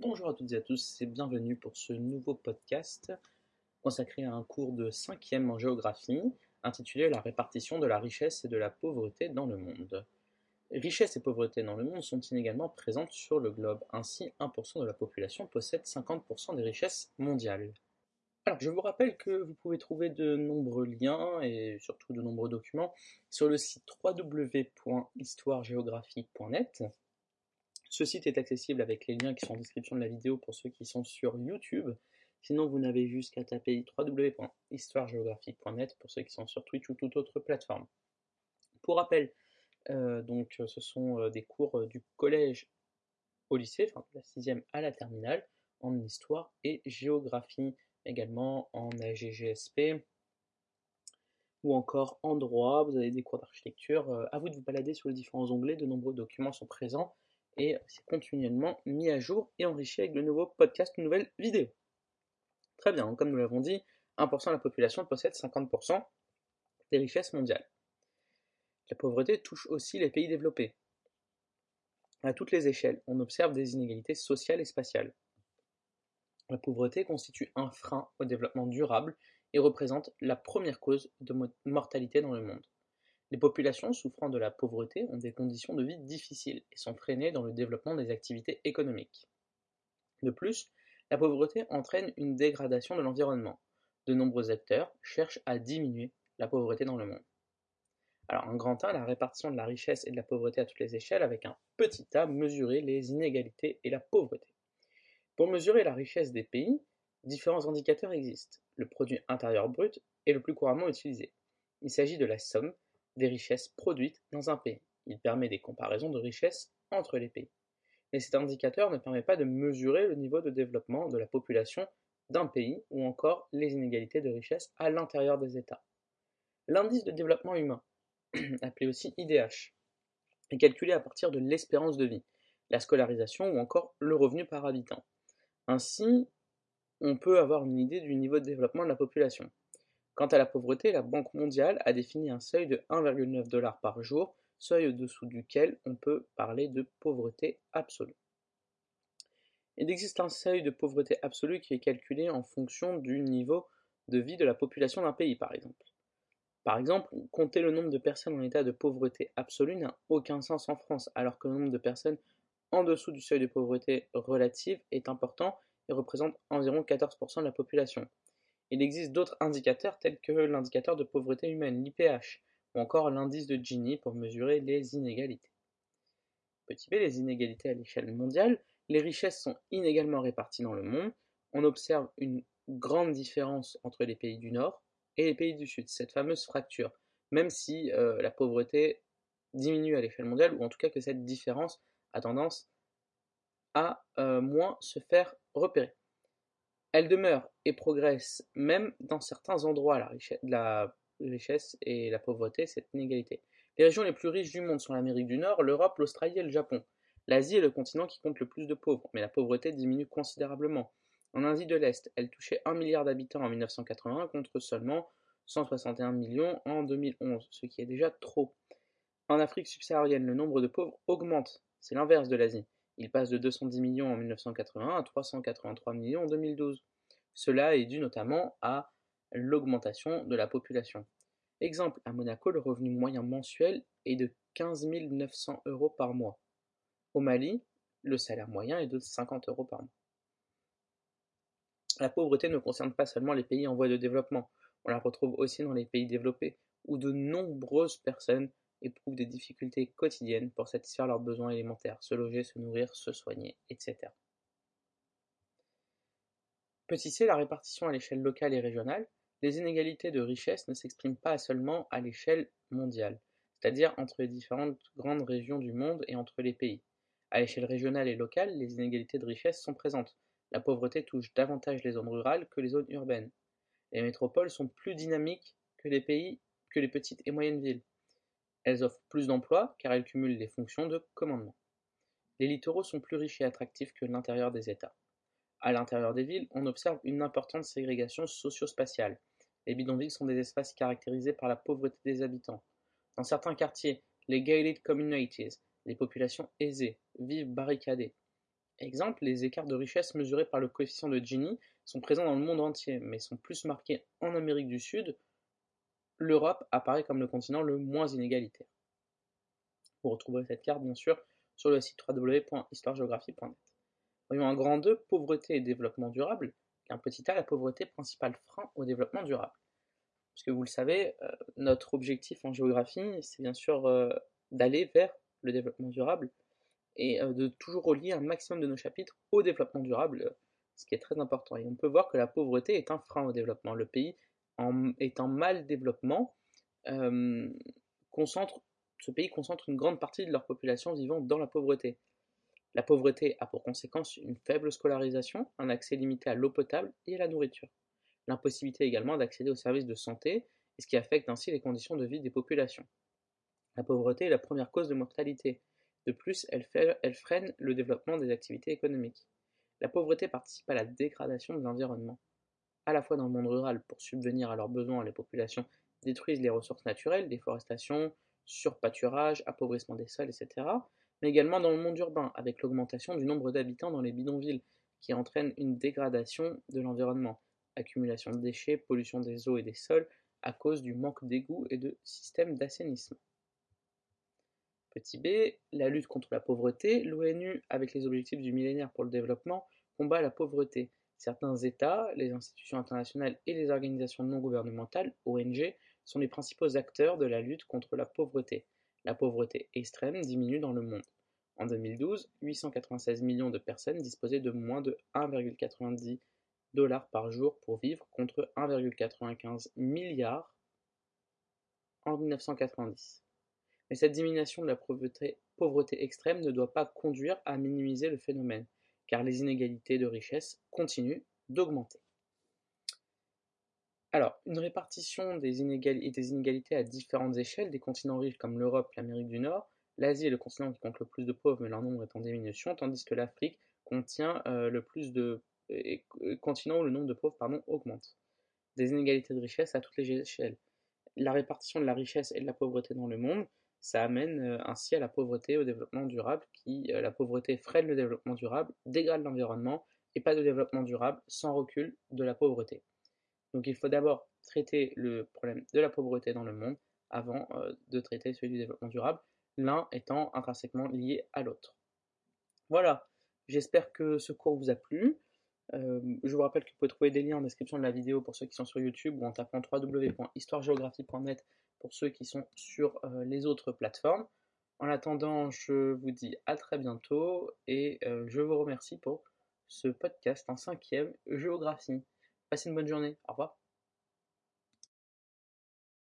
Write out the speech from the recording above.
Bonjour à toutes et à tous et bienvenue pour ce nouveau podcast consacré à un cours de 5e en géographie intitulé La répartition de la richesse et de la pauvreté dans le monde. Richesse et pauvreté dans le monde sont inégalement présentes sur le globe, ainsi 1% de la population possède 50% des richesses mondiales. Alors je vous rappelle que vous pouvez trouver de nombreux liens et surtout de nombreux documents sur le site www.histoiregéographie.net ce site est accessible avec les liens qui sont en description de la vidéo pour ceux qui sont sur YouTube. Sinon, vous n'avez juste qu'à taper www.histoiregéographie.net pour ceux qui sont sur Twitch ou toute autre plateforme. Pour rappel, euh, donc, ce sont euh, des cours euh, du collège au lycée, enfin de la sixième à la terminale, en histoire et géographie, également en AGGSP ou encore en droit. Vous avez des cours d'architecture. à vous de vous balader sur les différents onglets, de nombreux documents sont présents et c'est continuellement mis à jour et enrichi avec de nouveaux podcasts, de nouvelles vidéos. Très bien, comme nous l'avons dit, 1% de la population possède 50% des richesses mondiales. La pauvreté touche aussi les pays développés. À toutes les échelles, on observe des inégalités sociales et spatiales. La pauvreté constitue un frein au développement durable et représente la première cause de mortalité dans le monde. Les populations souffrant de la pauvreté ont des conditions de vie difficiles et sont freinées dans le développement des activités économiques. De plus, la pauvreté entraîne une dégradation de l'environnement. De nombreux acteurs cherchent à diminuer la pauvreté dans le monde. Alors, un grand A, la répartition de la richesse et de la pauvreté à toutes les échelles, avec un petit a, mesurer les inégalités et la pauvreté. Pour mesurer la richesse des pays, différents indicateurs existent. Le produit intérieur brut est le plus couramment utilisé. Il s'agit de la somme des richesses produites dans un pays. Il permet des comparaisons de richesses entre les pays. Mais cet indicateur ne permet pas de mesurer le niveau de développement de la population d'un pays ou encore les inégalités de richesse à l'intérieur des États. L'indice de développement humain, appelé aussi IDH, est calculé à partir de l'espérance de vie, la scolarisation ou encore le revenu par habitant. Ainsi, on peut avoir une idée du niveau de développement de la population. Quant à la pauvreté, la Banque mondiale a défini un seuil de 1,9 dollars par jour, seuil au-dessous duquel on peut parler de pauvreté absolue. Il existe un seuil de pauvreté absolue qui est calculé en fonction du niveau de vie de la population d'un pays, par exemple. Par exemple, compter le nombre de personnes en état de pauvreté absolue n'a aucun sens en France, alors que le nombre de personnes en dessous du seuil de pauvreté relative est important et représente environ 14% de la population. Il existe d'autres indicateurs tels que l'indicateur de pauvreté humaine, l'IPH, ou encore l'indice de Gini pour mesurer les inégalités. Petit b, les inégalités à l'échelle mondiale. Les richesses sont inégalement réparties dans le monde. On observe une grande différence entre les pays du Nord et les pays du Sud, cette fameuse fracture, même si euh, la pauvreté diminue à l'échelle mondiale, ou en tout cas que cette différence a tendance à euh, moins se faire repérer. Elle demeure et progresse même dans certains endroits, la richesse, et la pauvreté, cette inégalité. Les régions les plus riches du monde sont l'Amérique du Nord, l'Europe, l'Australie et le Japon. L'Asie est le continent qui compte le plus de pauvres, mais la pauvreté diminue considérablement. En Asie de l'Est, elle touchait 1 milliard d'habitants en 1981 contre seulement 161 millions en 2011, ce qui est déjà trop. En Afrique subsaharienne, le nombre de pauvres augmente, c'est l'inverse de l'Asie. Il passe de 210 millions en 1981 à 383 millions en 2012. Cela est dû notamment à l'augmentation de la population. Exemple, à Monaco, le revenu moyen mensuel est de 15 900 euros par mois. Au Mali, le salaire moyen est de 50 euros par mois. La pauvreté ne concerne pas seulement les pays en voie de développement, on la retrouve aussi dans les pays développés, où de nombreuses personnes éprouvent des difficultés quotidiennes pour satisfaire leurs besoins élémentaires, se loger, se nourrir, se soigner, etc. Petit c, la répartition à l'échelle locale et régionale. Les inégalités de richesse ne s'expriment pas seulement à l'échelle mondiale, c'est-à-dire entre les différentes grandes régions du monde et entre les pays. À l'échelle régionale et locale, les inégalités de richesse sont présentes. La pauvreté touche davantage les zones rurales que les zones urbaines. Les métropoles sont plus dynamiques que les pays que les petites et moyennes villes. Elles offrent plus d'emplois car elles cumulent les fonctions de commandement. Les littoraux sont plus riches et attractifs que l'intérieur des États. À l'intérieur des villes, on observe une importante ségrégation socio-spatiale. Les bidonvilles sont des espaces caractérisés par la pauvreté des habitants. Dans certains quartiers, les gated communities, les populations aisées, vivent barricadées. Exemple, les écarts de richesse mesurés par le coefficient de Gini sont présents dans le monde entier, mais sont plus marqués en Amérique du Sud. L'Europe apparaît comme le continent le moins inégalitaire. Vous retrouverez cette carte, bien sûr, sur le site www.histoiregéographie.net. Voyons un grand 2, pauvreté et développement durable, et un petit a, la pauvreté, principal frein au développement durable. Parce que vous le savez, euh, notre objectif en géographie, c'est bien sûr euh, d'aller vers le développement durable et euh, de toujours relier un maximum de nos chapitres au développement durable, ce qui est très important. Et on peut voir que la pauvreté est un frein au développement. Le pays en, est en mal développement, concentre, ce pays concentre une grande partie de leur population vivant dans la pauvreté. La pauvreté a pour conséquence une faible scolarisation, un accès limité à l'eau potable et à la nourriture. L'impossibilité également d'accéder aux services de santé, ce qui affecte ainsi les conditions de vie des populations. La pauvreté est la première cause de mortalité. De plus, elle, elle freine le développement des activités économiques. La pauvreté participe à la dégradation de l'environnement. À la fois dans le monde rural, pour subvenir à leurs besoins, les populations détruisent les ressources naturelles, déforestation, surpâturage, appauvrissement des sols, etc mais également dans le monde urbain, avec l'augmentation du nombre d'habitants dans les bidonvilles, qui entraîne une dégradation de l'environnement, accumulation de déchets, pollution des eaux et des sols, à cause du manque d'égouts et de systèmes d'assainissement. Petit b, la lutte contre la pauvreté. L'ONU, avec les objectifs du millénaire pour le développement, combat la pauvreté. Certains États, les institutions internationales et les organisations non gouvernementales, ONG, sont les principaux acteurs de la lutte contre la pauvreté. La pauvreté extrême diminue dans le monde. En 2012, 896 millions de personnes disposaient de moins de 1,90 dollars par jour pour vivre contre 1,95 milliard en 1990. Mais cette diminution de la pauvreté, pauvreté, extrême ne doit pas conduire à minimiser le phénomène, car les inégalités de richesse continuent d'augmenter. Alors, une répartition des, inégalités à différentes échelles des continents riches comme l'Europe, l'Amérique du Nord, L'Asie est le continent qui compte le plus de pauvres, mais leur nombre est en diminution, tandis que l'Afrique contient euh, le plus de continent où le nombre de pauvres pardon, augmente. Des inégalités de richesse à toutes les échelles. La répartition de la richesse et de la pauvreté dans le monde, ça amène euh, ainsi à la pauvreté et au développement durable, qui euh, la pauvreté freine le développement durable, dégrade l'environnement, et pas de développement durable sans recul de la pauvreté. Donc il faut d'abord traiter le problème de la pauvreté dans le monde avant de traiter celui du développement durable l'un étant intrinsèquement lié à l'autre. Voilà, j'espère que ce cours vous a plu. Euh, je vous rappelle que vous pouvez trouver des liens en description de la vidéo pour ceux qui sont sur YouTube ou en tapant www.histoiregéographie.net pour ceux qui sont sur euh, les autres plateformes. En attendant, je vous dis à très bientôt et euh, je vous remercie pour ce podcast en cinquième géographie. Passez une bonne journée. Au revoir.